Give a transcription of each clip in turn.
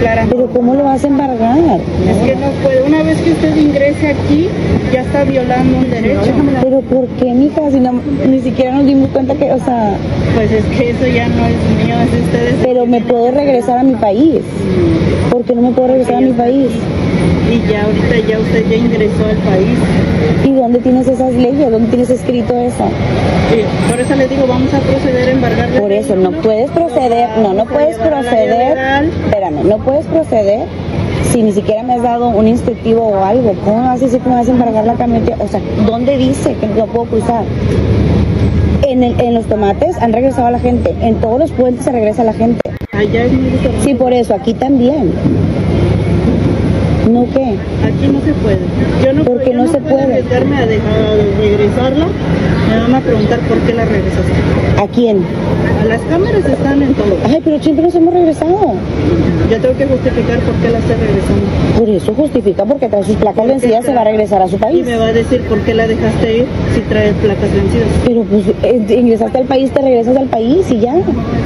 Pero ¿cómo lo vas a embargar? Es que no puede. Una vez que usted ingrese aquí, ya está violando un derecho. Pero ¿por qué, mija? Si no, ni siquiera nos dimos cuenta que, o sea... Pues es que eso ya no es mío, es de ustedes. Pero me puedo regresar a mi país. ¿Por qué no me puedo regresar a mi país? Y ya ahorita ya usted ya ingresó al país. ¿Y dónde tienes esas leyes? ¿Dónde tienes escrito eso? Sí, por eso le digo, vamos a proceder a embargar. Por eso, no puedes proceder, no, no puedes proceder, no puedes proceder si ni siquiera me has dado un instructivo o algo. ¿Cómo vas a decir que me vas a embargar la camioneta? O sea, ¿dónde dice que no puedo cruzar? En, el, en los tomates han regresado a la gente, en todos los puentes se regresa la gente. Allá es muy Sí, por eso, aquí también. ¿No qué? Aquí no se puede. Yo no, ¿Por qué yo no se puedo puede? a, dejar, a regresarla. Me van a preguntar por qué la regresaste. ¿A quién? A las cámaras están en todo. Ay, pero siempre nos hemos regresado. Yo tengo que justificar por qué la estoy regresando. Por eso justifica, porque trae sus placas vencidas, se va a regresar a su Y país. me va a decir por qué la dejaste ir si trae placas vencidas. Pero pues eh, ingresaste al país, te regresas al país y ya. Es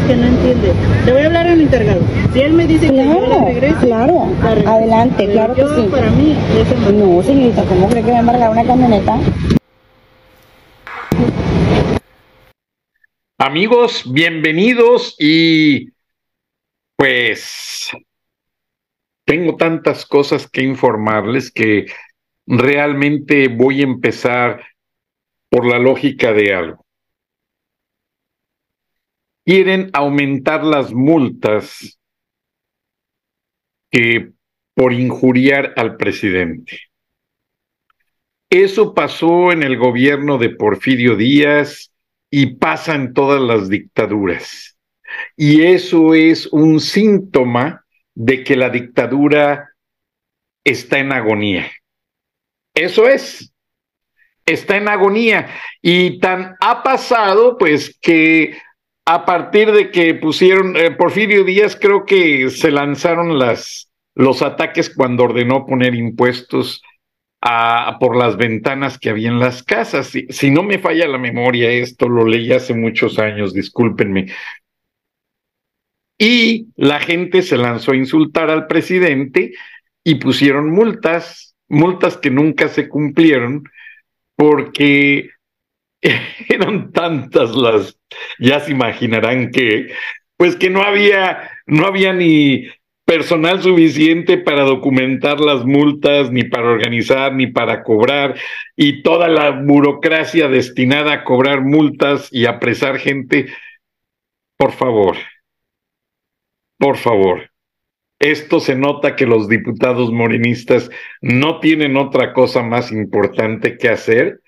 que no entiende. Le voy a hablar al encargado. Si él me dice que yo la Claro, regrese, claro. la regreso. Adelante, Pero claro que sí. Para mí. No, señorita, ¿cómo cree que va a embargar una camioneta? Amigos, bienvenidos y pues tengo tantas cosas que informarles que realmente voy a empezar por la lógica de algo. Quieren aumentar las multas que por injuriar al presidente. Eso pasó en el gobierno de Porfirio Díaz, y pasa en todas las dictaduras. Y eso es un síntoma de que la dictadura está en agonía. Eso es, está en agonía. Y tan ha pasado, pues, que a partir de que pusieron, eh, Porfirio Díaz creo que se lanzaron las, los ataques cuando ordenó poner impuestos por las ventanas que había en las casas. Si, si, no me falla la memoria, esto lo leí hace muchos años, discúlpenme. Y la gente se lanzó a insultar al presidente y pusieron multas, multas que nunca se cumplieron porque eran tantas las, ya se imaginarán que, pues que no había, no había ni personal suficiente para documentar las multas, ni para organizar, ni para cobrar, y toda la burocracia destinada a cobrar multas y apresar gente. Por favor, por favor. Esto se nota que los diputados morenistas no tienen otra cosa más importante que hacer.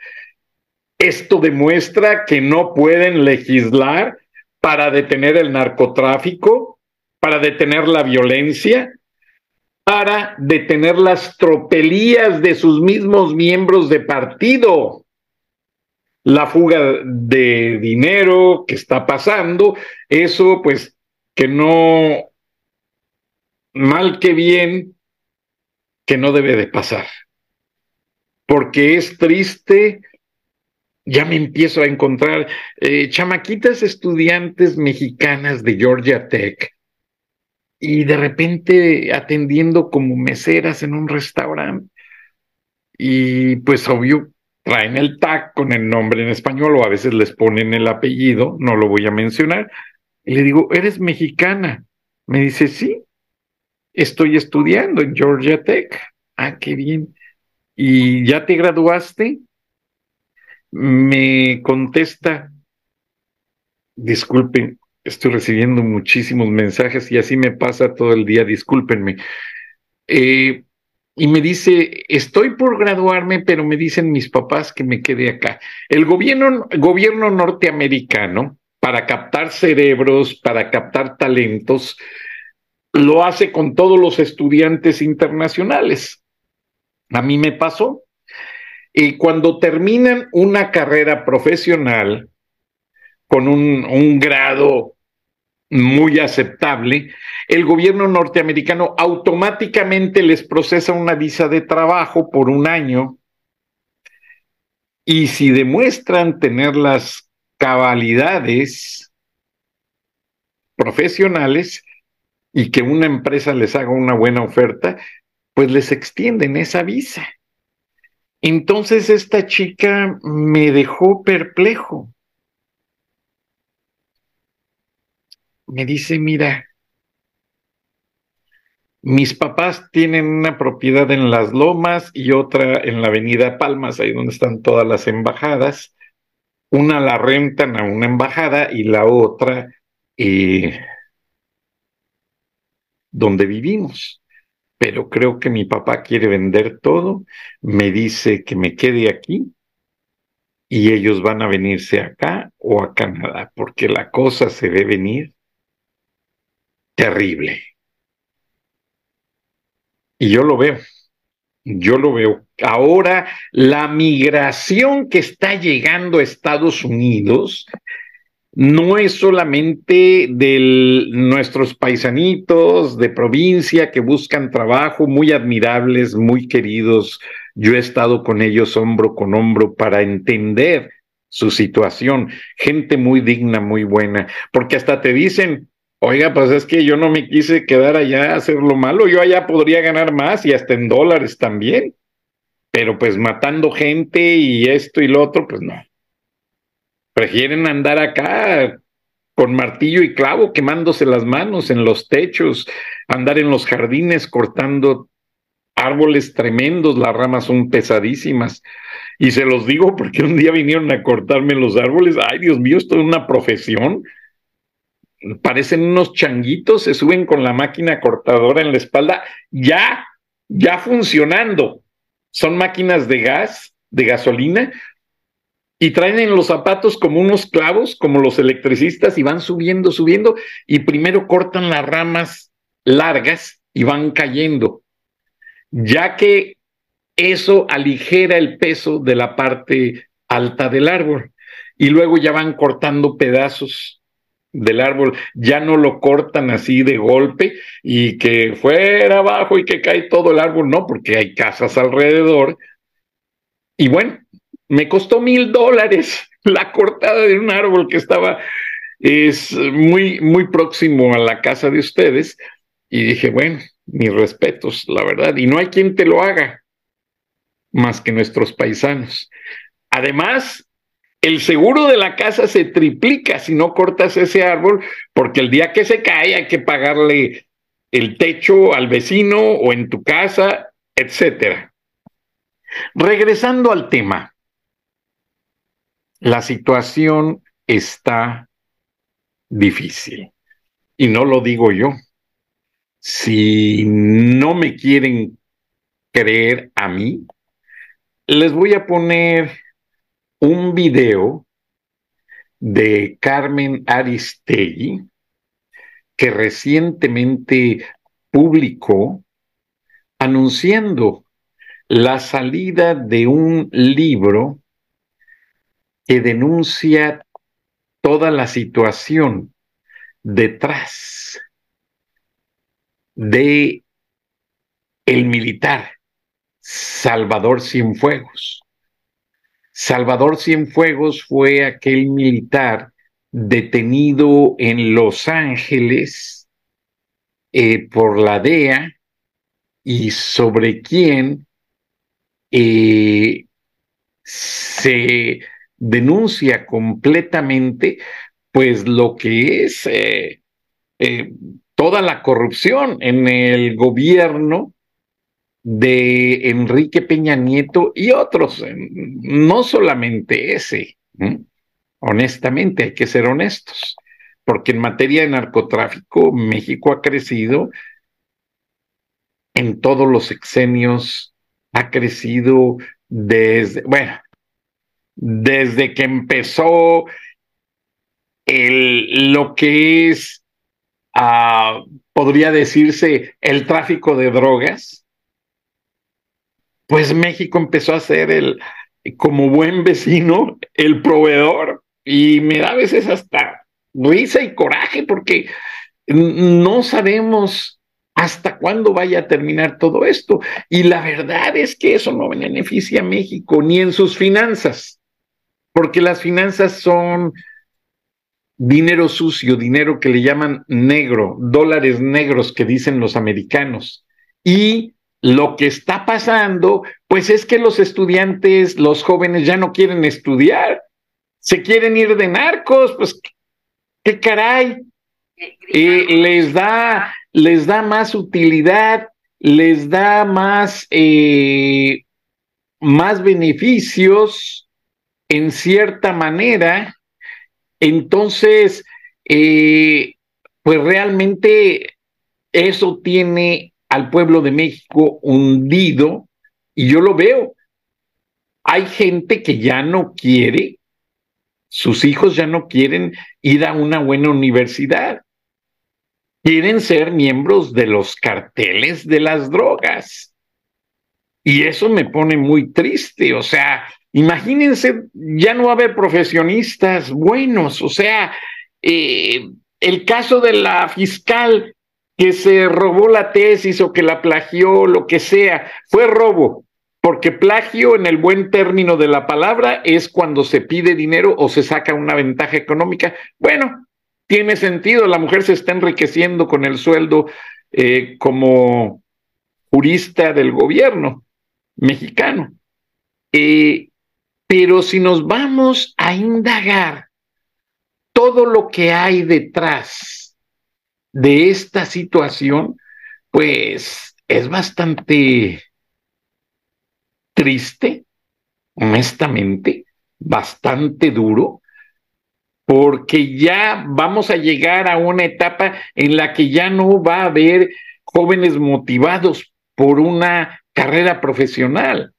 Esto demuestra que no pueden legislar para detener el narcotráfico, para detener la violencia, para detener las tropelías de sus mismos miembros de partido. La fuga de dinero que está pasando, eso pues que no, mal que bien, que no debe de pasar. Porque es triste, ya me empiezo a encontrar eh, chamaquitas estudiantes mexicanas de Georgia Tech y de repente atendiendo como meseras en un restaurante. Y pues obvio, traen el tag con el nombre en español o a veces les ponen el apellido, no lo voy a mencionar. Y le digo, ¿eres mexicana? Me dice, sí. Estoy estudiando en Georgia Tech. Ah, qué bien. ¿Y ya te graduaste? Me contesta, disculpen, estoy recibiendo muchísimos mensajes y así me pasa todo el día, discúlpenme. Eh, y me dice, estoy por graduarme, pero me dicen mis papás que me quede acá. El gobierno, gobierno norteamericano, para captar cerebros, para captar talentos, lo hace con todos los estudiantes internacionales. A mí me pasó. Y cuando terminan una carrera profesional con un, un grado muy aceptable, el gobierno norteamericano automáticamente les procesa una visa de trabajo por un año y si demuestran tener las cabalidades profesionales y que una empresa les haga una buena oferta, pues les extienden esa visa. Entonces esta chica me dejó perplejo. Me dice, mira, mis papás tienen una propiedad en Las Lomas y otra en la Avenida Palmas, ahí donde están todas las embajadas. Una la rentan a una embajada y la otra eh, donde vivimos. Pero creo que mi papá quiere vender todo, me dice que me quede aquí y ellos van a venirse acá o a Canadá, porque la cosa se ve venir terrible. Y yo lo veo, yo lo veo. Ahora la migración que está llegando a Estados Unidos no es solamente de nuestros paisanitos de provincia que buscan trabajo, muy admirables, muy queridos. Yo he estado con ellos hombro con hombro para entender su situación. Gente muy digna, muy buena, porque hasta te dicen, Oiga, pues es que yo no me quise quedar allá a hacer lo malo, yo allá podría ganar más y hasta en dólares también, pero pues matando gente y esto y lo otro, pues no. Prefieren andar acá con martillo y clavo quemándose las manos en los techos, andar en los jardines cortando árboles tremendos, las ramas son pesadísimas. Y se los digo porque un día vinieron a cortarme los árboles, ay Dios mío, esto es una profesión parecen unos changuitos, se suben con la máquina cortadora en la espalda, ya, ya funcionando. Son máquinas de gas, de gasolina, y traen en los zapatos como unos clavos, como los electricistas, y van subiendo, subiendo, y primero cortan las ramas largas y van cayendo, ya que eso aligera el peso de la parte alta del árbol, y luego ya van cortando pedazos del árbol, ya no lo cortan así de golpe y que fuera abajo y que cae todo el árbol, no, porque hay casas alrededor. Y bueno, me costó mil dólares la cortada de un árbol que estaba es muy, muy próximo a la casa de ustedes. Y dije, bueno, mis respetos, la verdad. Y no hay quien te lo haga más que nuestros paisanos. Además, el seguro de la casa se triplica si no cortas ese árbol, porque el día que se cae hay que pagarle el techo al vecino o en tu casa, etcétera. Regresando al tema, la situación está difícil. Y no lo digo yo. Si no me quieren creer a mí, les voy a poner un video de Carmen Aristegui que recientemente publicó anunciando la salida de un libro que denuncia toda la situación detrás de el militar Salvador Cienfuegos. Salvador Cienfuegos fue aquel militar detenido en Los Ángeles eh, por la DEA y sobre quien eh, se denuncia completamente pues lo que es eh, toda la corrupción en el gobierno de Enrique Peña Nieto y otros, no solamente ese. Honestamente, hay que ser honestos, porque en materia de narcotráfico México ha crecido en todos los sexenios, ha crecido desde, bueno, desde que empezó el, lo que es, uh, podría decirse, el tráfico de drogas, pues México empezó a ser el, como buen vecino, el proveedor. Y me da a veces hasta risa y coraje porque no sabemos hasta cuándo vaya a terminar todo esto. Y la verdad es que eso no beneficia a México ni en sus finanzas, porque las finanzas son dinero sucio, dinero que le llaman negro, dólares negros que dicen los americanos. Y lo que está pasando, pues es que los estudiantes, los jóvenes ya no quieren estudiar, se quieren ir de narcos, pues qué caray. Eh, les da, les da más utilidad, les da más, eh, más beneficios en cierta manera entonces, eh, pues realmente eso tiene al pueblo de México hundido y yo lo veo. Hay gente que ya no quiere, sus hijos ya no quieren ir a una buena universidad. Quieren ser miembros de los carteles de las drogas. Y eso me pone muy triste. O sea, Imagínense, ya no va a haber profesionistas buenos, o sea, eh, el caso de la fiscal que se robó la tesis o que la plagió, lo que sea, fue robo, porque plagio en el buen término de la palabra es cuando se pide dinero o se saca una ventaja económica. Bueno, tiene sentido, la mujer se está enriqueciendo con el sueldo eh, como jurista del gobierno mexicano. Eh, pero si nos vamos a indagar todo lo que hay detrás de esta situación, pues es bastante triste, honestamente, bastante duro, porque ya vamos a llegar a una etapa en la que ya no va a haber jóvenes motivados por una carrera profesional.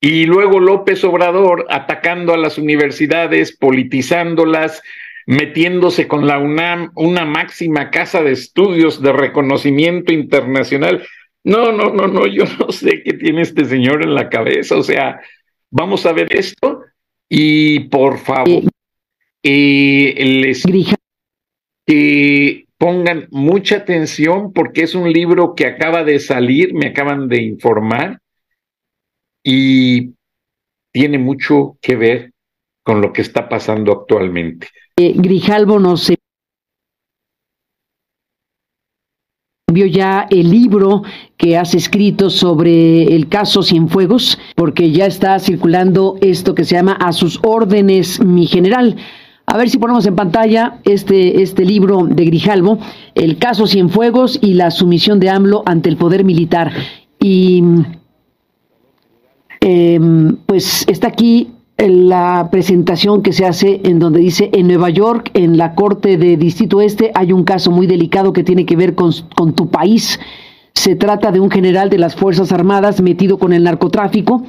Y luego López Obrador atacando a las universidades, politizándolas, metiéndose con la UNAM, una máxima casa de estudios de reconocimiento internacional. No, no, no, no, yo no sé qué tiene este señor en la cabeza. O sea, vamos a ver esto y por favor, eh, les que pongan mucha atención porque es un libro que acaba de salir, me acaban de informar y tiene mucho que ver con lo que está pasando actualmente. Grijalvo nos envió ya el libro que has escrito sobre el caso Cienfuegos, porque ya está circulando esto que se llama A sus órdenes, mi general. A ver si ponemos en pantalla este, este libro de Grijalvo, El caso Cienfuegos y la sumisión de AMLO ante el poder militar. Y Em, pues está aquí la presentación que se hace en donde dice en Nueva York, en la Corte de Distrito Este, hay un caso muy delicado que tiene que ver con, con tu país. Se trata de un general de las Fuerzas Armadas metido con el narcotráfico.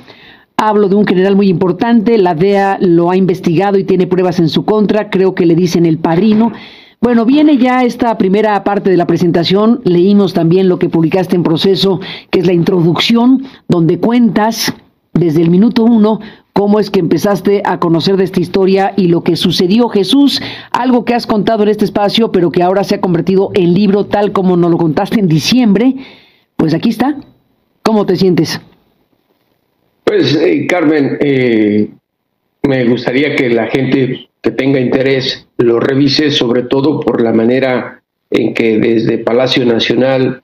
Hablo de un general muy importante, la DEA lo ha investigado y tiene pruebas en su contra, creo que le dicen el padrino. Bueno, viene ya esta primera parte de la presentación, leímos también lo que publicaste en proceso, que es la introducción, donde cuentas desde el minuto uno cómo es que empezaste a conocer de esta historia y lo que sucedió, Jesús, algo que has contado en este espacio, pero que ahora se ha convertido en libro tal como nos lo contaste en diciembre. Pues aquí está. ¿Cómo te sientes? Pues, eh, Carmen, eh, me gustaría que la gente que tenga interés lo revise, sobre todo por la manera en que desde Palacio Nacional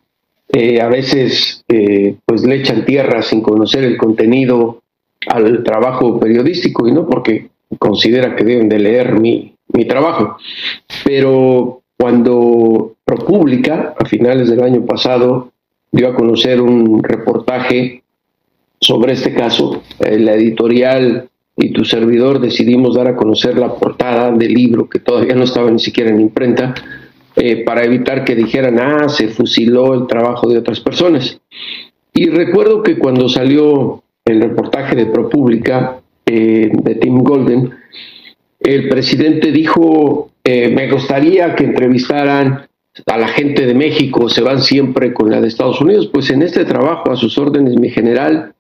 eh, a veces eh, pues le echan tierra sin conocer el contenido al trabajo periodístico y no porque considera que deben de leer mi, mi trabajo. Pero cuando ProPublica, a finales del año pasado, dio a conocer un reportaje sobre este caso. La editorial y tu servidor decidimos dar a conocer la portada del libro que todavía no estaba ni siquiera en imprenta eh, para evitar que dijeran, ah, se fusiló el trabajo de otras personas. Y recuerdo que cuando salió el reportaje de ProPublica eh, de Tim Golden, el presidente dijo, eh, me gustaría que entrevistaran a la gente de México, se van siempre con la de Estados Unidos, pues en este trabajo, a sus órdenes, mi general,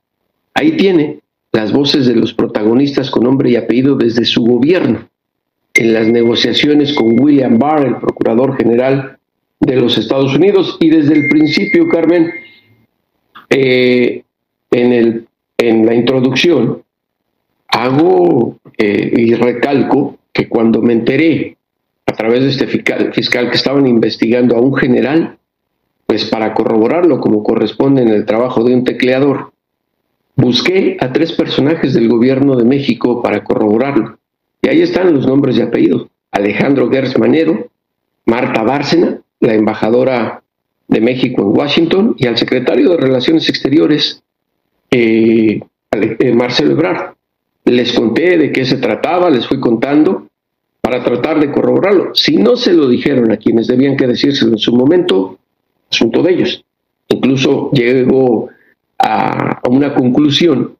ahí tiene las voces de los protagonistas con nombre y apellido desde su gobierno en las negociaciones con William Barr, el procurador general de los Estados Unidos, y desde el principio, Carmen, eh, en, la introducción, hago eh, y recalco que cuando me enteré a través de este fiscal, fiscal que estaban investigando a un general, pues para corroborarlo como corresponde en el trabajo de un tecleador, busqué a tres personajes del gobierno de México para corroborarlo. Y ahí están los nombres y apellidos. Alejandro Gers Manero, Marta Bárcena, la embajadora de México en Washington, y al secretario de Relaciones Exteriores, eh, eh, Marcelo Ebrard. Les conté de qué se trataba, les fui contando para tratar de corroborarlo. Si no se lo dijeron a quienes debían que decírselo en su momento, asunto de ellos. Incluso llego a, una conclusión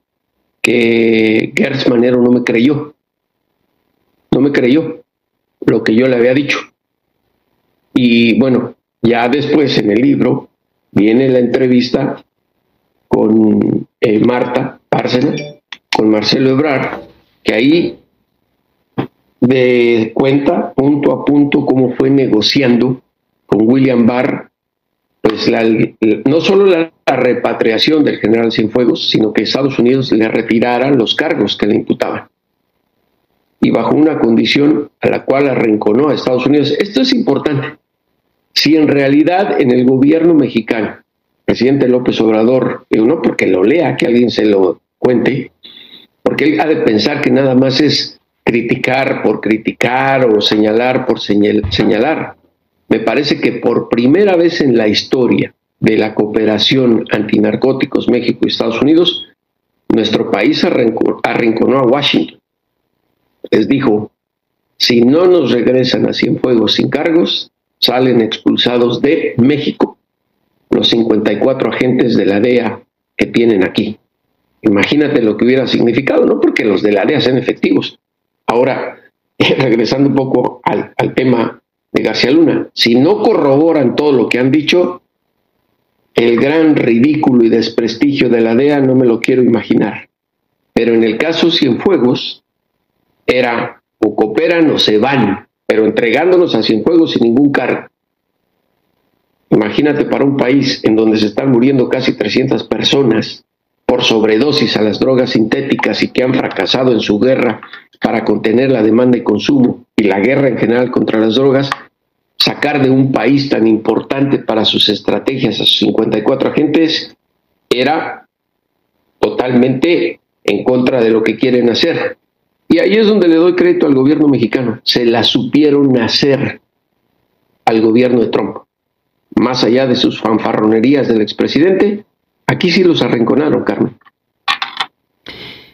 que Gers Manero no me creyó no me creyó lo que yo le había dicho. Y bueno, ya después en el libro viene la entrevista con eh, Marta Bárcena, con Marcelo Ebrard, que ahí de cuenta punto a punto cómo fue negociando con William Barr, pues no solo la, la, repatriación del general Cienfuegos, sino que Estados Unidos le retirara los cargos que le imputaban y bajo una condición a la cual arrinconó a Estados Unidos. Esto es importante. Si en realidad en el gobierno mexicano, presidente López Obrador, no porque lo lea, que alguien se lo cuente, porque él ha de pensar que nada más es criticar por criticar o señalar por señalar. Me parece que por primera vez en la historia de la cooperación antinarcóticos México y Estados Unidos, nuestro país arrinconó a Washington les dijo, si no nos regresan a Cienfuegos sin cargos, salen expulsados de México los 54 agentes de la DEA que tienen aquí. Imagínate lo que hubiera significado, no porque los de la DEA sean efectivos. Ahora, regresando un poco al, al tema de García Luna, si no corroboran todo lo que han dicho, el gran ridículo y desprestigio de la DEA no me lo quiero imaginar. Pero en el caso Cienfuegos, era o cooperan o se van, pero entregándonos a Cienfuegos sin ningún cargo. Imagínate para un país en donde se están muriendo casi 300 personas por sobredosis a las drogas sintéticas y que han fracasado en su guerra para contener la demanda y consumo y la guerra en general contra las drogas, sacar de un país tan importante para sus estrategias a sus 54 agentes era totalmente en contra de lo que quieren hacer. Y ahí es donde le doy crédito al gobierno mexicano. Se la supieron hacer al gobierno de Trump. Más allá de sus fanfarronerías del expresidente, aquí sí los arrinconaron, Carmen.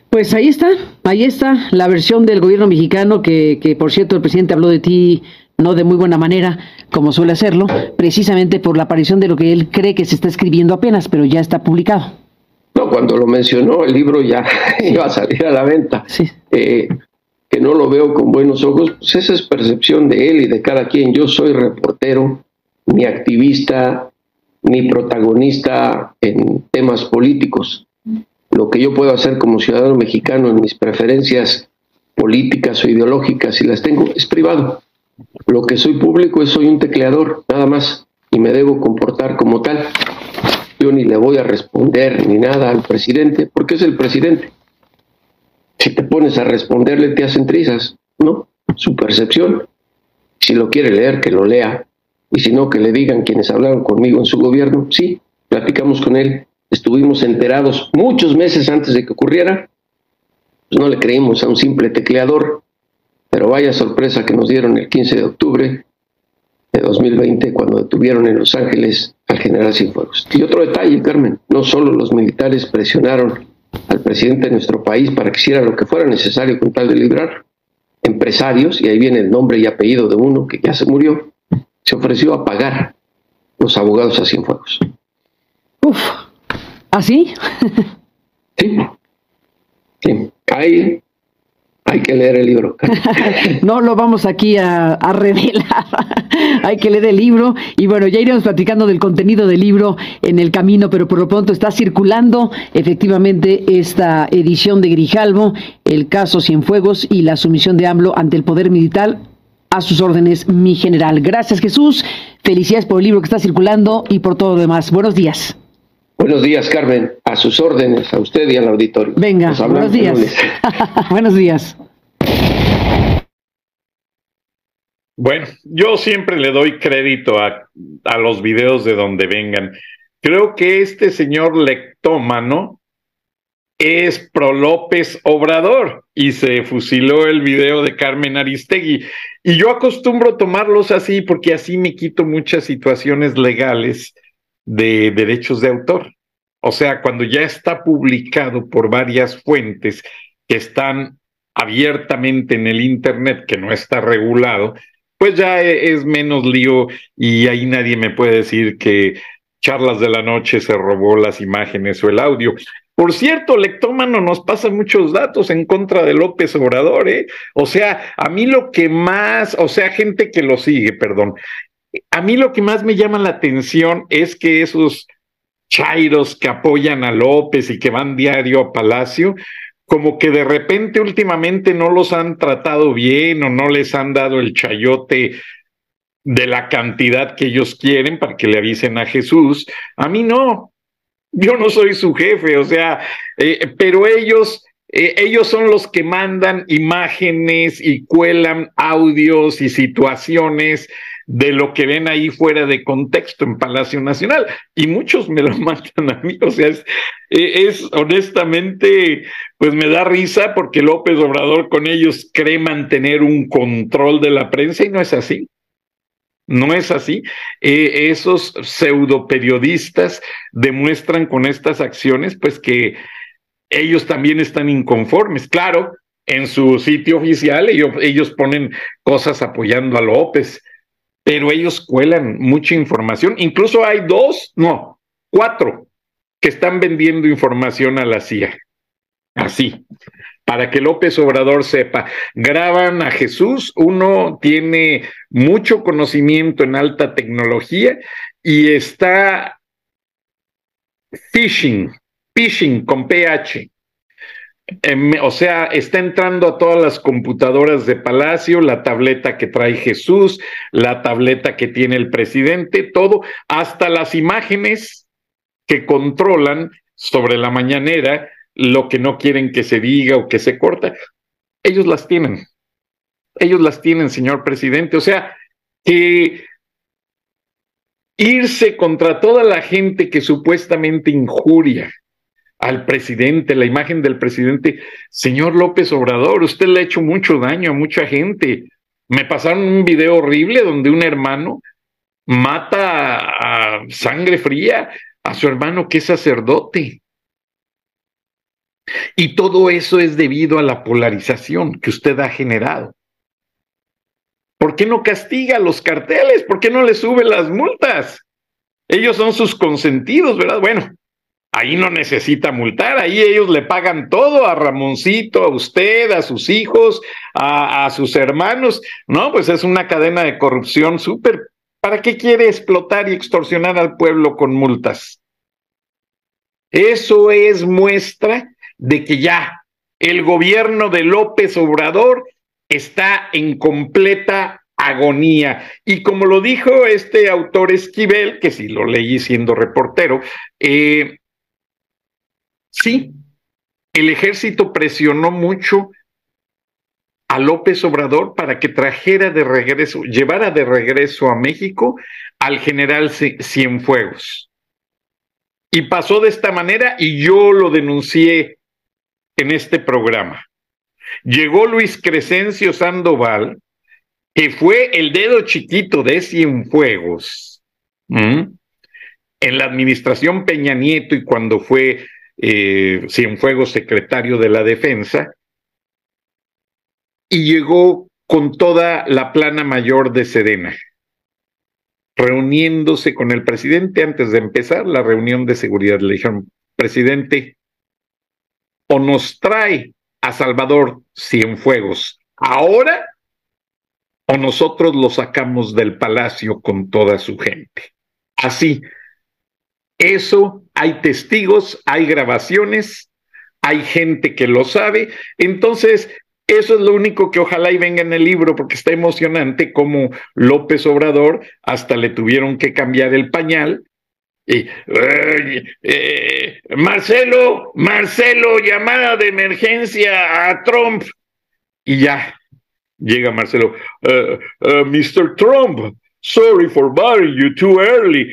Pues ahí está, ahí está la versión del gobierno mexicano que, que, por cierto, el presidente habló de ti no de muy buena manera, como suele hacerlo, precisamente por la aparición de lo que él cree que se está escribiendo apenas, pero ya está publicado. No, cuando lo mencionó, el libro ya iba a salir a la venta. Eh, que no lo veo con buenos ojos, pues esa es percepción de él y de cada quien. Yo soy reportero, ni activista, ni protagonista en temas políticos. Lo que yo puedo hacer como ciudadano mexicano en mis preferencias políticas o ideológicas, si las tengo, es privado. Lo que soy público es soy un tecleador, nada más, y me debo comportar como tal yo ni le voy a responder ni nada al presidente, porque es el presidente. Si te pones a responderle, te hacen trizas, ¿no? Su percepción. Si lo quiere leer, que lo lea. Y si no, que le digan quienes hablaron conmigo en su gobierno. Sí, platicamos con él. Estuvimos enterados muchos meses antes de que ocurriera. Pues no le creímos a un simple tecleador. Pero vaya sorpresa que nos dieron el 15 de octubre de 2020 cuando detuvieron en Los Ángeles al general Cienfuegos. Y otro detalle, Carmen, no solo los militares presionaron al presidente de nuestro país para que hiciera lo que fuera necesario con tal de librar, empresarios, y ahí viene el nombre y apellido de uno que ya se murió, se ofreció a pagar los abogados a Cienfuegos. Uf, ¿así? sí. Sí. Hay hay que leer el libro. no lo vamos aquí a, revelar. Hay que leer el libro. Y bueno, ya iremos platicando del contenido del libro en el camino, pero por lo pronto está circulando efectivamente esta edición de Grijalvo, el caso Cienfuegos y la sumisión de AMLO ante el poder militar. A sus órdenes, mi general. Gracias, Jesús. Felicidades por el libro que está circulando y por todo lo demás. Buenos días. Buenos días, Carmen. A sus órdenes, a usted y al auditorio. Venga, buenos días. buenos días. Bueno, yo siempre le doy crédito a, a, los videos de donde vengan. Creo que este señor lectómano es pro López Obrador y se fusiló el video de Carmen Aristegui. Y yo acostumbro tomarlos así porque así me quito muchas situaciones legales de derechos de autor. O sea, cuando ya está publicado por varias fuentes que están abiertamente en el Internet, que no está regulado, pues ya e, es menos lío y ahí nadie me puede decir que Charlas de la Noche se robó las imágenes o el audio. Por cierto, Lectómano nos pasa muchos datos en contra de López Obrador, ¿eh? O sea, a mí lo que más, o sea, gente que lo sigue, perdón, a mí lo que más me llama la atención es que esos chairos que apoyan a López y que van diario a Palacio, como que de repente últimamente no los han tratado bien o no les han dado el chayote de la cantidad que ellos quieren para que le avisen a Jesús. A mí no, yo no soy su jefe, o sea, eh, pero ellos eh, ellos son los que mandan imágenes y cuelan audios y situaciones de lo que ven ahí fuera de contexto en Palacio Nacional. Y muchos me lo mandan a mí. O sea, es, eh, es, honestamente, pues me da risa porque López Obrador con ellos cree mantener un control de la prensa y no es así. No es así. Eh, esos pseudo periodistas demuestran con estas acciones, pues que ellos también están inconformes. Claro, en su sitio oficial ellos, ellos ponen cosas apoyando a López, pero ellos cuelan mucha información. Incluso hay dos, no, cuatro que están vendiendo información a la CIA. Así, para que López Obrador sepa, graban a Jesús, uno tiene mucho conocimiento en alta tecnología y está phishing, phishing con PH. Em, o sea, está entrando a todas las computadoras de Palacio, la tableta que trae Jesús, la tableta que tiene el presidente, todo, hasta las imágenes que controlan sobre la mañanera lo que no quieren que se diga o que se corta. Ellos las tienen. Ellos las tienen, señor presidente. O sea, que irse contra toda la gente que supuestamente injuria al presidente, la imagen del presidente, señor López Obrador, usted le ha hecho mucho daño a mucha gente. Me pasaron un video horrible donde un hermano mata a sangre fría a su hermano que es sacerdote. Y todo eso es debido a la polarización que usted ha generado. ¿Por qué no castiga a los carteles? ¿Por qué no le sube las multas? Ellos son sus consentidos, ¿verdad? Bueno, ahí no necesita multar, ahí ellos le pagan todo a Ramoncito, a usted, a sus hijos, a, sus hermanos. No, pues es una cadena de corrupción súper. ¿Para qué quiere explotar y extorsionar al pueblo con multas? Eso es muestra de que ya el gobierno de López Obrador está en completa agonía. Y como lo dijo este autor Esquivel, que si lo leí siendo reportero, eh, Sí, el ejército presionó mucho a López Obrador para que trajera de regreso, llevara de regreso a México al general Cienfuegos. Y pasó de esta manera y yo lo denuncié en este programa. Llegó Luis Crescencio Sandoval que fue el dedo chiquito de Cienfuegos, en la administración Peña Nieto y cuando fue eh, Cienfuegos secretario de la Defensa, y llegó con toda la plana mayor de Sedena, reuniéndose con el presidente antes de empezar la reunión de seguridad. Le dijeron, presidente, o nos trae a Salvador Cienfuegos ahora o nosotros lo sacamos del palacio con toda su gente. Así, eso hay testigos, hay grabaciones, hay gente que lo sabe. Entonces, eso es lo único que ojalá y venga en el libro, porque está emocionante como López Obrador hasta le tuvieron que cambiar el pañal. Y, eh, Marcelo, Marcelo, llamada de emergencia a Trump. Y ya, llega Marcelo, uh, uh, Mr. Trump, sorry for bothering you too early.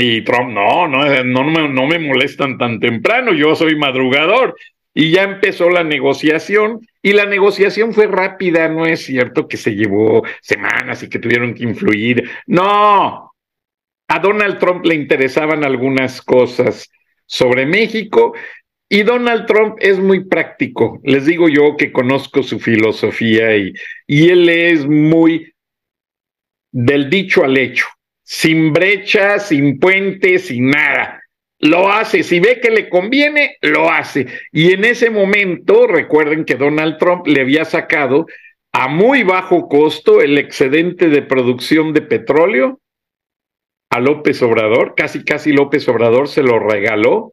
Y Trump, no, no, no, me, no me molestan tan temprano, yo soy madrugador. Y ya empezó la negociación y la negociación fue rápida, no es cierto que se llevó semanas y que tuvieron que influir. No, a Donald Trump le interesaban algunas cosas sobre México y Donald Trump es muy práctico. Les digo yo que conozco su filosofía y, y él es muy del dicho al hecho, sin brecha, sin puente, sin nada lo hace. Si ve que le conviene, lo hace. Y en ese momento, recuerden que Donald Trump le había sacado a muy bajo costo el excedente de producción de petróleo a López Obrador. Casi, casi López Obrador se lo regaló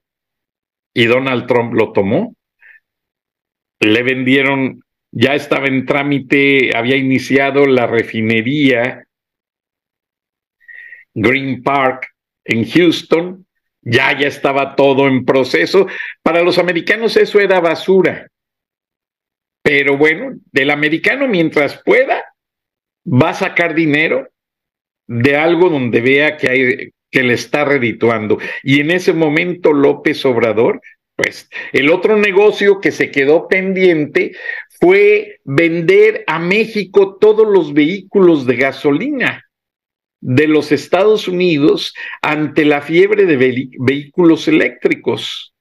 y Donald Trump lo tomó. Le vendieron, ya estaba en trámite, había iniciado la refinería Green Park en Houston ya, ya estaba todo en proceso. Para los americanos eso era basura. Pero bueno, del americano mientras pueda, va a sacar dinero de algo donde vea que hay que le está redituando. Y en ese momento López Obrador, pues el otro negocio que se quedó pendiente fue vender a México todos los vehículos de gasolina de los Estados Unidos ante la fiebre de vehículos eléctricos.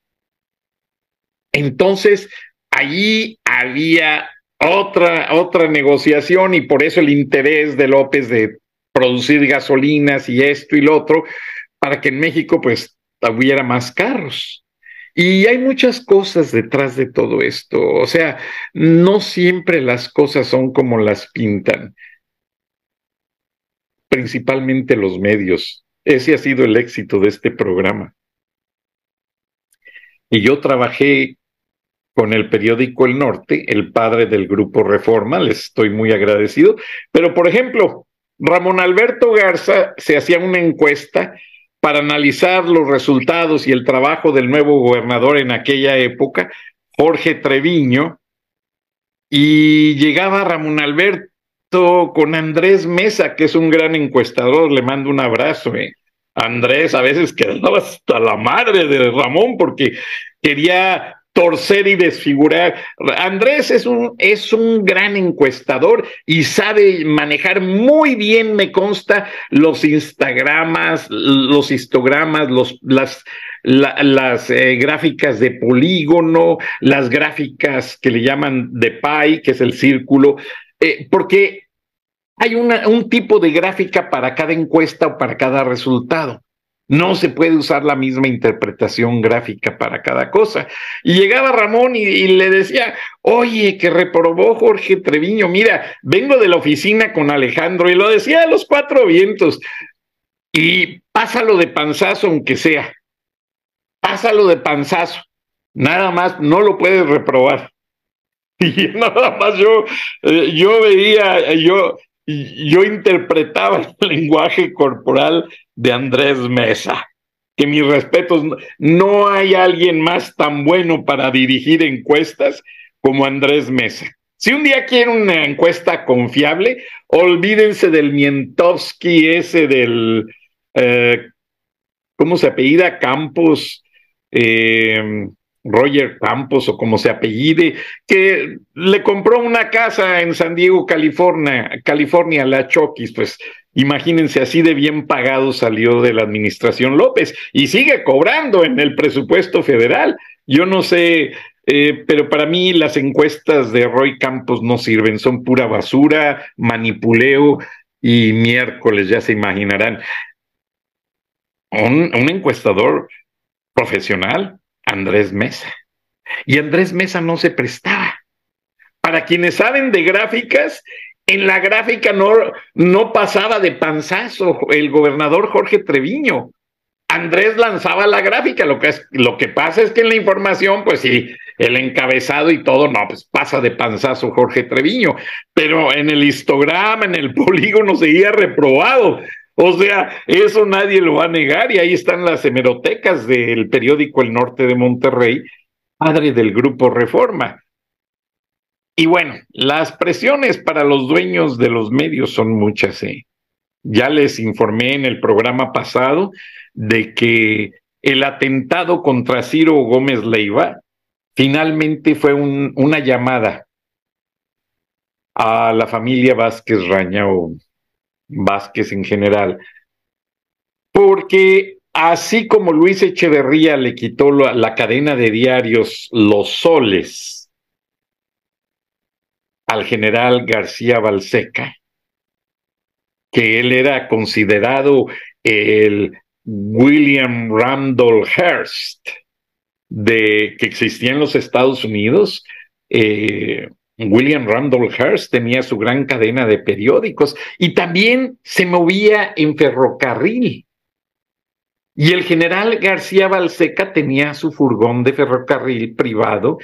Entonces, allí había otra, otra negociación y por eso el interés de López de producir gasolinas y esto y lo otro, para que en México pues hubiera más carros. Y hay muchas cosas detrás de todo esto. O sea, no siempre las cosas son como las pintan principalmente los medios. Ese ha sido el éxito de este programa. Y yo trabajé con el periódico El Norte, el padre del grupo Reforma, les estoy muy agradecido. Pero, por ejemplo, Ramón Alberto Garza se hacía una encuesta para analizar los resultados y el trabajo del nuevo gobernador en aquella época, Jorge Treviño, y llegaba Ramón Alberto con Andrés Mesa, que es un gran encuestador, le mando un abrazo. Eh. Andrés a veces quedaba hasta la madre de Ramón porque quería torcer y desfigurar. Andrés es un, es un gran encuestador y sabe manejar muy bien, me consta, los Instagramas, los histogramas, los, las, las eh, gráficas de polígono, las gráficas que le llaman de pi, que es el círculo, eh, porque hay un tipo de gráfica para cada encuesta o para cada resultado. No se puede usar la misma interpretación gráfica para cada cosa. Y llegaba Ramón y, le decía, oye, que reprobó Jorge Treviño, mira, vengo de la oficina con Alejandro y lo decía a los cuatro vientos. Y pásalo de panzazo aunque sea. Pásalo de panzazo. Nada más, no lo puedes reprobar. Y nada más yo, eh, yo veía, yo, yo interpretaba el lenguaje corporal de Andrés Mesa. Que mis respetos, no hay alguien más tan bueno para dirigir encuestas como Andrés Mesa. Si un día quieren una encuesta confiable, olvídense del Mientowski, ese del, eh, ¿cómo se apellida? Campos, eh, Roger Campos o como se apellide, que le compró una casa en San Diego, California, California, la Chokis, pues imagínense, así de bien pagado salió de la administración López y sigue cobrando en el presupuesto federal. Yo no sé, eh, pero para mí las encuestas de Roy Campos no sirven, son pura basura, manipuleo y miércoles, ya se imaginarán. Un, un encuestador profesional, Andrés Mesa. Y Andrés Mesa no se prestaba. Para quienes saben de gráficas, en la gráfica no, no pasaba de panzazo el gobernador Jorge Treviño. Andrés lanzaba la gráfica, lo que, es, lo que pasa es que en la información, pues sí, el encabezado y todo, no, pues pasa de panzazo Jorge Treviño, pero en el histograma, en el polígono seguía reprobado. O sea, eso nadie lo va a negar y ahí están las hemerotecas del periódico El Norte de Monterrey, padre del grupo Reforma. Y bueno, las presiones para los dueños de los medios son muchas. ¿eh? Ya les informé en el programa pasado de que el atentado contra Ciro Gómez Leiva finalmente fue un, una llamada a la familia Vázquez Raña o Vázquez en general, porque así como Luis Echeverría le quitó la, cadena de diarios Los Soles al general García Balseca, que él era considerado el William Randolph Hearst de que existía en los Estados Unidos, eh, William Randolph Hearst tenía su gran cadena de periódicos y también se movía en ferrocarril. Y el general García Balseca tenía su furgón de ferrocarril privado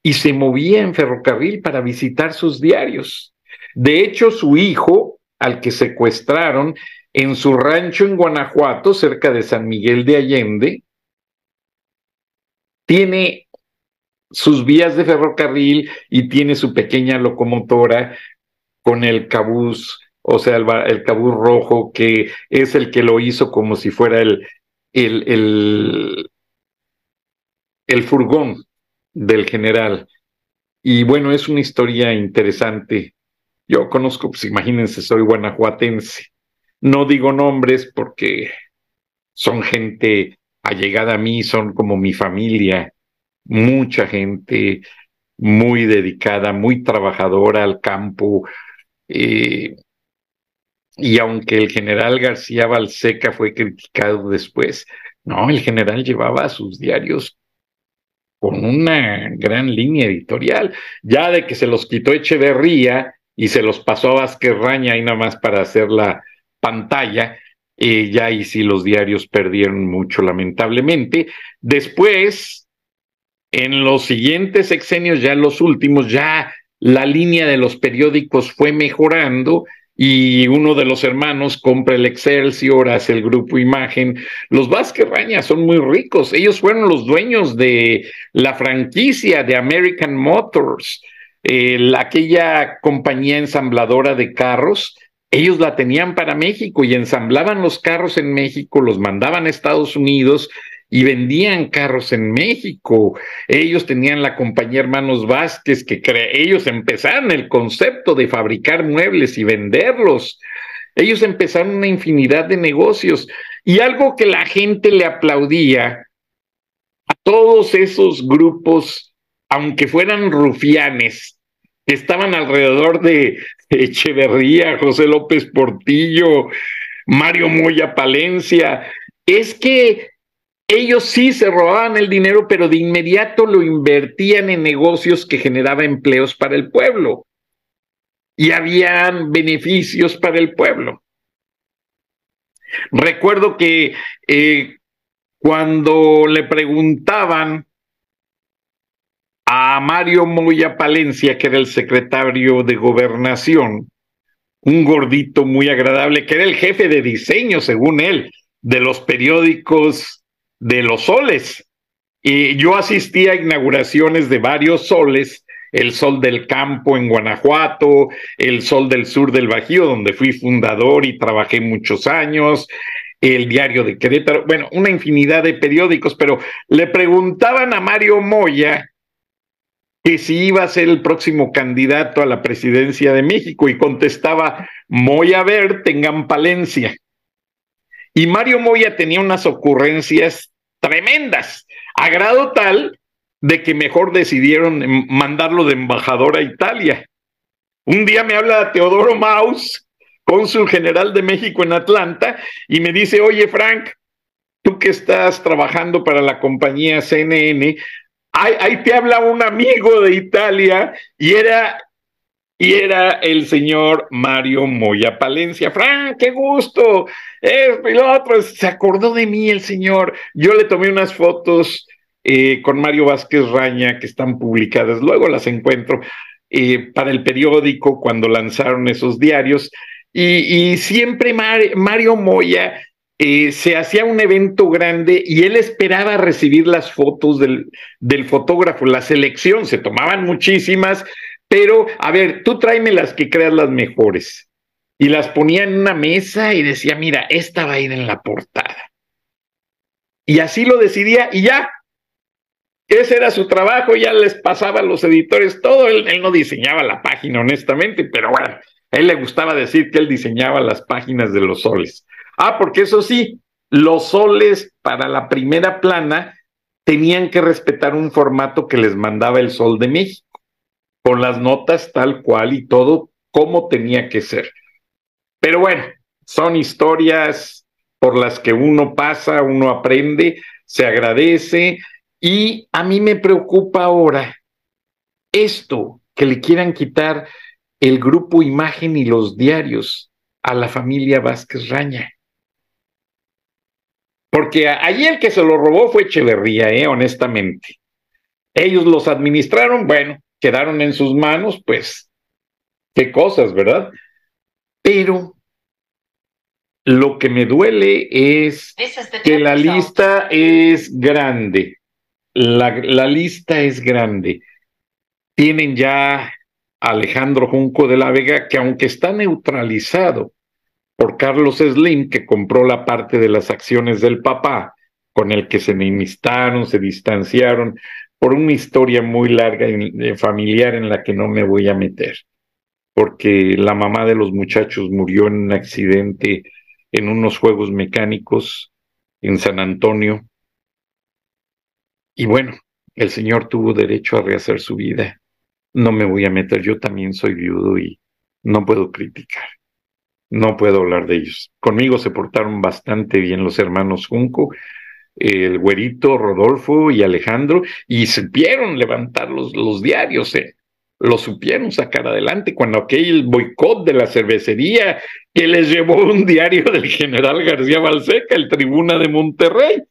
y se movía en ferrocarril para visitar sus diarios. De hecho, su hijo, al que secuestraron en su rancho en Guanajuato, cerca de San Miguel de Allende, tiene sus vías de ferrocarril y tiene su pequeña locomotora con el cabús, o sea, el, el cabús rojo, que es el que lo hizo como si fuera el, el, el, el furgón del general. Y bueno, es una historia interesante. Yo conozco, pues imagínense, soy guanajuatense. No digo nombres porque son gente allegada a mí, son como mi familia mucha gente muy dedicada, muy trabajadora al campo. Eh, y aunque el general García Balseca fue criticado después, no, el general llevaba sus diarios con una gran línea editorial, ya de que se los quitó Echeverría y se los pasó a Vázquez Raña ahí nada más para hacer la pantalla, eh, ya ahí sí los diarios perdieron mucho lamentablemente. Después, en los siguientes sexenios, ya los últimos, ya la línea de los periódicos fue mejorando y uno de los hermanos compra el Excelsior, hace el grupo Imagen. Los Vázquez Raña son muy ricos. Ellos fueron los dueños de la franquicia de American Motors, aquella compañía ensambladora de carros. Ellos la tenían para México y ensamblaban los carros en México, los mandaban a Estados Unidos y vendían carros en México. Ellos tenían la compañía Hermanos Vázquez, que ellos empezaron el concepto de fabricar muebles y venderlos. Ellos empezaron una infinidad de negocios y algo que la gente le aplaudía a todos esos grupos, aunque fueran rufianes, que estaban alrededor de Echeverría, José López Portillo, Mario Moya Palencia, es que ellos sí se robaban el dinero, pero de inmediato lo invertían en negocios que generaban empleos para el pueblo. Y habían beneficios para el pueblo. Recuerdo que eh, cuando le preguntaban a Mario Moya Palencia, que era el secretario de gobernación, un gordito muy agradable, que era el jefe de diseño, según él, de los periódicos de los soles. Y yo asistí a inauguraciones de varios soles, el Sol del Campo en Guanajuato, el Sol del Sur del Bajío, donde fui fundador y trabajé muchos años, el diario de Querétaro, bueno, una infinidad de periódicos, pero le preguntaban a Mario Moya que si iba a ser el próximo candidato a la presidencia de México y contestaba, Moya ver, tengan Palencia. Y Mario Moya tenía unas ocurrencias tremendas, a grado tal de que mejor decidieron mandarlo de embajador a Italia. Un día me habla Teodoro Maus, cónsul general de México en Atlanta, y me dice, oye Frank, tú que estás trabajando para la compañía CNN, ahí, te habla un amigo de Italia y era y era el señor Mario Moya Palencia. Fran, qué gusto. Esto y lo otro. Se acordó de mí el señor. Yo le tomé unas fotos eh, con Mario Vázquez Raña que están publicadas. Luego las encuentro eh, para el periódico cuando lanzaron esos diarios. Y, siempre Mario Moya eh, se hacía un evento grande y él esperaba recibir las fotos del, del, fotógrafo, la selección, se tomaban muchísimas, pero a ver, tú tráeme las que creas las mejores. Y las ponía en una mesa y decía, mira, esta va a ir en la portada. Y así lo decidía y ya. Ese era su trabajo, ya les pasaba a los editores todo. Él, él no diseñaba la página, honestamente, pero bueno, a él le gustaba decir que él diseñaba las páginas de los soles. Ah, porque eso sí, los soles para la primera plana tenían que respetar un formato que les mandaba el Sol de México, con las notas tal cual y todo como tenía que ser. Pero bueno, son historias por las que uno pasa, uno aprende, se agradece y a mí me preocupa ahora esto, que le quieran quitar el grupo Imagen y los diarios a la familia Vázquez Raña. Porque allí el que se lo robó fue Echeverría, ¿eh? honestamente. Ellos los administraron, bueno, quedaron en sus manos, pues, qué cosas, ¿verdad? Pero lo que me duele es que la lista es grande. La, la lista es grande. Tienen ya Alejandro Junco de la Vega, que aunque está neutralizado por Carlos Slim, que compró la parte de las acciones del papá, con el que se enemistaron, se distanciaron, por una historia muy larga y familiar en la que no me voy a meter, porque la mamá de los muchachos murió en un accidente en unos juegos mecánicos en San Antonio. Y bueno, el señor tuvo derecho a rehacer su vida. No me voy a meter, yo también soy viudo y no puedo criticar no puedo hablar de ellos. Conmigo se portaron bastante bien los hermanos Junco, el güerito Rodolfo y Alejandro, y supieron levantar los, los diarios, ¿eh? lo supieron sacar adelante cuando aquel boicot de la cervecería que les llevó un diario del general García Balseca, el tribuna de Monterrey.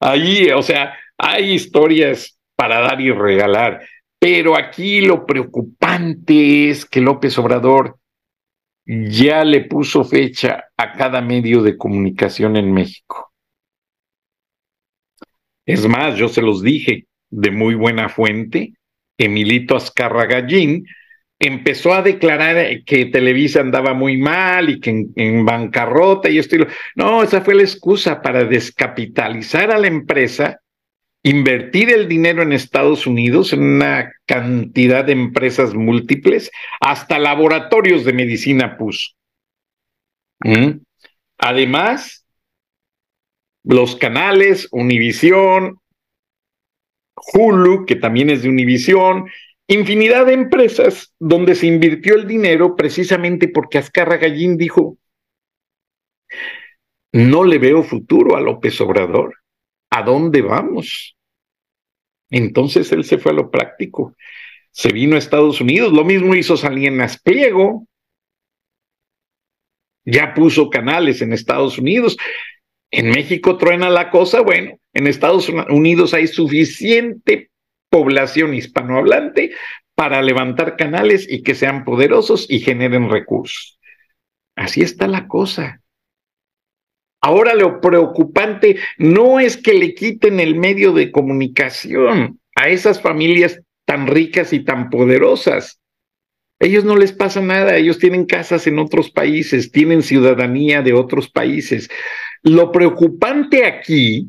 Allí, o sea, hay historias para dar y regalar, pero aquí lo preocupante es que López Obrador ya le puso fecha a cada medio de comunicación en México. Es más, yo se los dije de muy buena fuente, Emilito Azcarra Gallín empezó a declarar que Televisa andaba muy mal y que en, bancarrota y esto. No, esa fue la excusa para descapitalizar a la empresa invertir el dinero en Estados Unidos en una cantidad de empresas múltiples, hasta laboratorios de medicina puso. ¿Mm? Además, los canales Univisión, Hulu, que también es de Univisión, infinidad de empresas donde se invirtió el dinero precisamente porque Azcarra Gallín dijo, no le veo futuro a López Obrador. ¿A dónde vamos? Entonces él se fue a lo práctico. Se vino a Estados Unidos. Lo mismo hizo Salinas Pliego. Ya puso canales en Estados Unidos. En México truena la cosa. Bueno, en Estados Unidos hay suficiente población hispanohablante para levantar canales y que sean poderosos y generen recursos. Así está la cosa. Ahora lo preocupante no es que le quiten el medio de comunicación a esas familias tan ricas y tan poderosas. Ellos no les pasa nada, ellos tienen casas en otros países, tienen ciudadanía de otros países. Lo preocupante aquí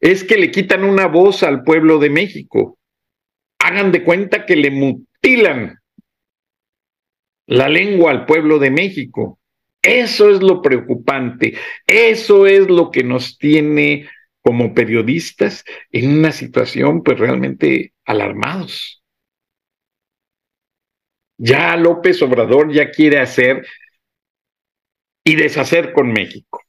es que le quitan una voz al pueblo de México. Hagan de cuenta que le mutilan la lengua al pueblo de México. Eso es lo preocupante. Eso es lo que nos tiene como periodistas en una situación pues realmente alarmados. Ya López Obrador ya quiere hacer y deshacer con México.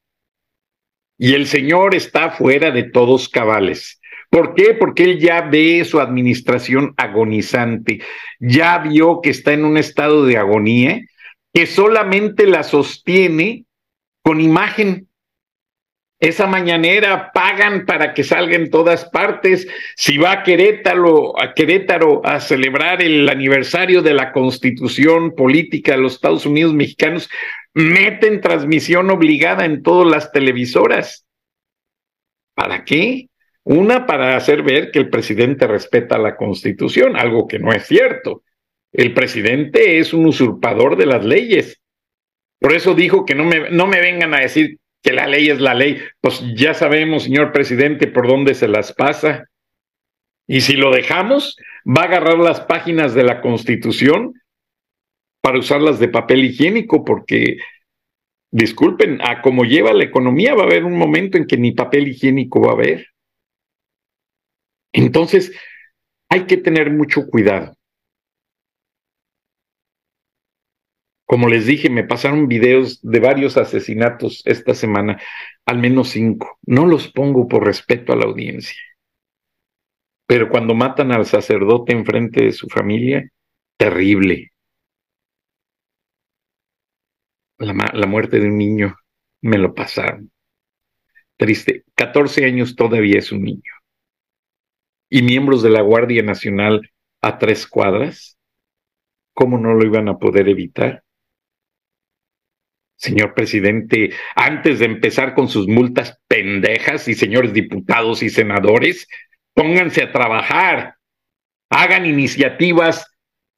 Y el Señor está fuera de todos cabales. ¿Por qué? Porque él ya ve su administración agonizante, ya vio que está en un estado de agonía, que solamente la sostiene con imagen. Esa mañanera pagan para que salga en todas partes. Si va a Querétaro, a Querétaro a celebrar el aniversario de la constitución política de los Estados Unidos mexicanos, meten transmisión obligada en todas las televisoras. ¿Para qué? Una, para hacer ver que el presidente respeta la constitución, algo que no es cierto. El presidente es un usurpador de las leyes. Por eso dijo que no me, no me vengan a decir que la ley es la ley. Pues ya sabemos, señor presidente, por dónde se las pasa. Y si lo dejamos, va a agarrar las páginas de la Constitución para usarlas de papel higiénico, porque, disculpen, a como lleva la economía va a haber un momento en que ni papel higiénico va a haber. Entonces, hay que tener mucho cuidado. Como les dije, me pasaron videos de varios asesinatos esta semana, al menos cinco. No los pongo por respeto a la audiencia. Pero cuando matan al sacerdote enfrente de su familia, terrible. La, la muerte de un niño, me lo pasaron. Triste. 14 años todavía es un niño. Y miembros de la Guardia Nacional a tres cuadras, ¿cómo no lo iban a poder evitar? Señor presidente, antes de empezar con sus multas pendejas y señores diputados y senadores, pónganse a trabajar, hagan iniciativas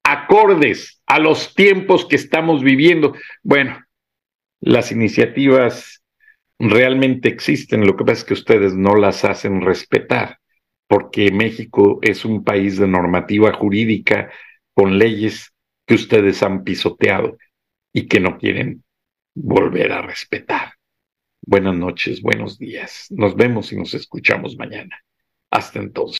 acordes a los tiempos que estamos viviendo. Bueno, las iniciativas realmente existen, lo que pasa es que ustedes no las hacen respetar, porque México es un país de normativa jurídica con leyes que ustedes han pisoteado y que no quieren volver a respetar. Buenas noches, buenos días. Nos vemos y nos escuchamos mañana. Hasta entonces.